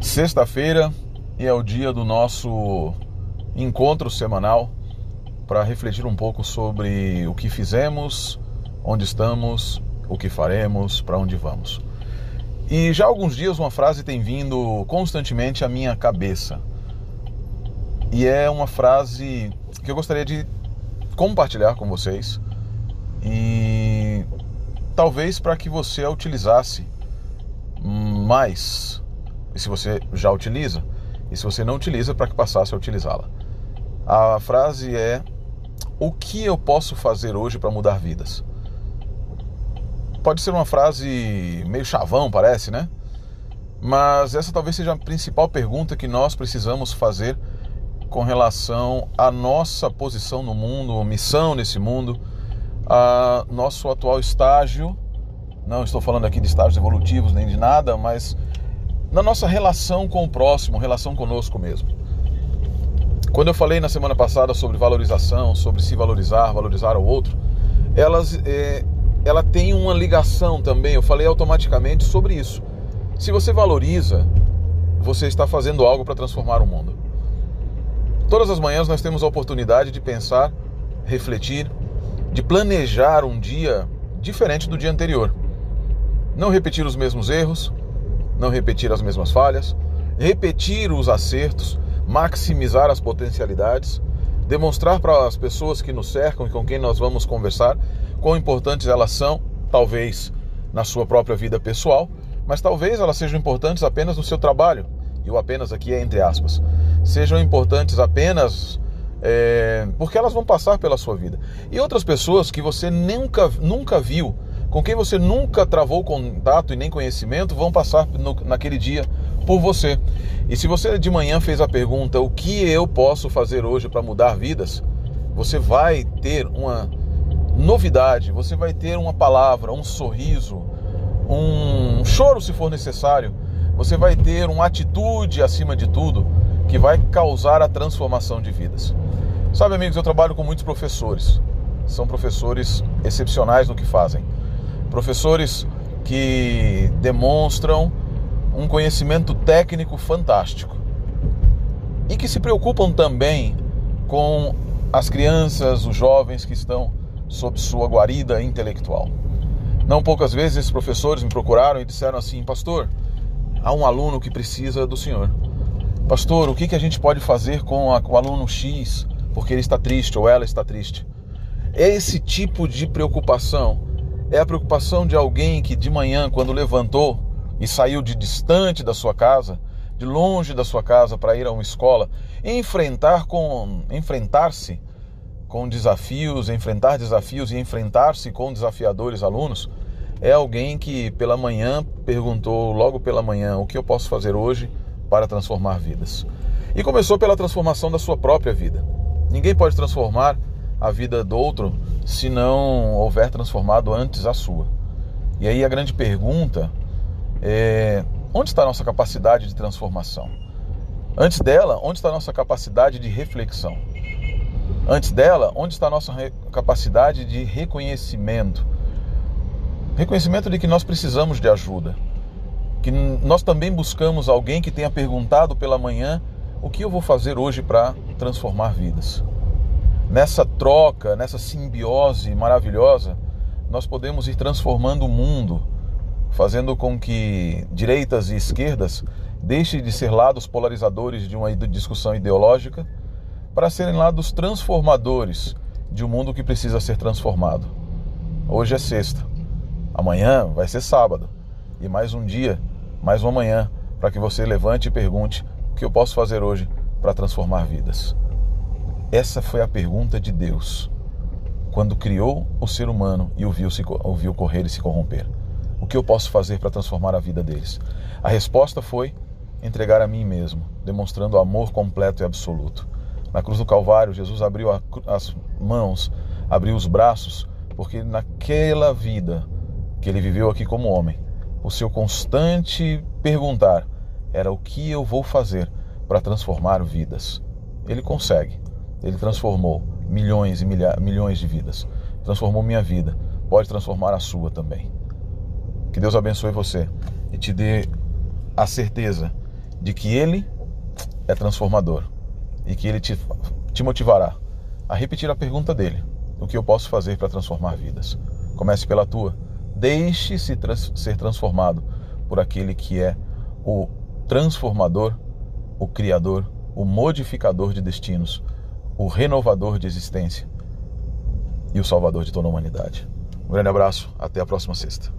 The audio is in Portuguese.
Sexta-feira e é o dia do nosso encontro semanal para refletir um pouco sobre o que fizemos, onde estamos, o que faremos, para onde vamos. E já há alguns dias uma frase tem vindo constantemente à minha cabeça. E é uma frase que eu gostaria de compartilhar com vocês e talvez para que você a utilizasse mais. E se você já utiliza, e se você não utiliza, para que passasse a utilizá-la. A frase é: O que eu posso fazer hoje para mudar vidas? Pode ser uma frase meio chavão, parece, né? Mas essa talvez seja a principal pergunta que nós precisamos fazer com relação à nossa posição no mundo, missão nesse mundo, a nosso atual estágio. Não estou falando aqui de estágios evolutivos nem de nada, mas na nossa relação com o próximo, relação conosco mesmo. Quando eu falei na semana passada sobre valorização, sobre se valorizar, valorizar o outro, elas, é, ela tem uma ligação também. Eu falei automaticamente sobre isso. Se você valoriza, você está fazendo algo para transformar o mundo. Todas as manhãs nós temos a oportunidade de pensar, refletir, de planejar um dia diferente do dia anterior. Não repetir os mesmos erros, não repetir as mesmas falhas, repetir os acertos, maximizar as potencialidades, demonstrar para as pessoas que nos cercam e com quem nós vamos conversar quão importantes elas são, talvez na sua própria vida pessoal, mas talvez elas sejam importantes apenas no seu trabalho, e o apenas aqui é entre aspas, sejam importantes apenas é, porque elas vão passar pela sua vida. E outras pessoas que você nunca, nunca viu com quem você nunca travou contato e nem conhecimento vão passar no, naquele dia por você. E se você de manhã fez a pergunta: o que eu posso fazer hoje para mudar vidas? Você vai ter uma novidade, você vai ter uma palavra, um sorriso, um choro se for necessário. Você vai ter uma atitude acima de tudo que vai causar a transformação de vidas. Sabe, amigos, eu trabalho com muitos professores. São professores excepcionais no que fazem professores que demonstram um conhecimento técnico fantástico e que se preocupam também com as crianças, os jovens que estão sob sua guarida intelectual. Não poucas vezes esses professores me procuraram e disseram assim: Pastor, há um aluno que precisa do senhor. Pastor, o que, que a gente pode fazer com a, o aluno X porque ele está triste ou ela está triste? Esse tipo de preocupação é a preocupação de alguém que de manhã, quando levantou e saiu de distante da sua casa, de longe da sua casa para ir a uma escola, enfrentar com enfrentar-se com desafios, enfrentar desafios e enfrentar-se com desafiadores alunos, é alguém que pela manhã perguntou logo pela manhã o que eu posso fazer hoje para transformar vidas. E começou pela transformação da sua própria vida. Ninguém pode transformar a vida do outro se não houver transformado antes a sua. E aí a grande pergunta é: onde está a nossa capacidade de transformação? Antes dela, onde está a nossa capacidade de reflexão? Antes dela, onde está a nossa capacidade de reconhecimento? Reconhecimento de que nós precisamos de ajuda. Que nós também buscamos alguém que tenha perguntado pela manhã o que eu vou fazer hoje para transformar vidas nessa troca, nessa simbiose maravilhosa, nós podemos ir transformando o mundo, fazendo com que direitas e esquerdas deixem de ser lados polarizadores de uma discussão ideológica para serem lados transformadores de um mundo que precisa ser transformado. Hoje é sexta, amanhã vai ser sábado e mais um dia, mais uma manhã para que você levante e pergunte o que eu posso fazer hoje para transformar vidas. Essa foi a pergunta de Deus quando criou o ser humano e o viu, se, o viu correr e se corromper. O que eu posso fazer para transformar a vida deles? A resposta foi entregar a mim mesmo, demonstrando amor completo e absoluto. Na cruz do Calvário, Jesus abriu a, as mãos, abriu os braços, porque naquela vida que ele viveu aqui como homem, o seu constante perguntar era o que eu vou fazer para transformar vidas. Ele consegue. Ele transformou milhões e milha, milhões de vidas. Transformou minha vida. Pode transformar a sua também. Que Deus abençoe você e te dê a certeza de que Ele é transformador e que Ele te, te motivará a repetir a pergunta dele: o que eu posso fazer para transformar vidas? Comece pela tua. Deixe-se trans, ser transformado por aquele que é o transformador, o criador, o modificador de destinos, o renovador de existência e o salvador de toda a humanidade. Um grande abraço, até a próxima sexta.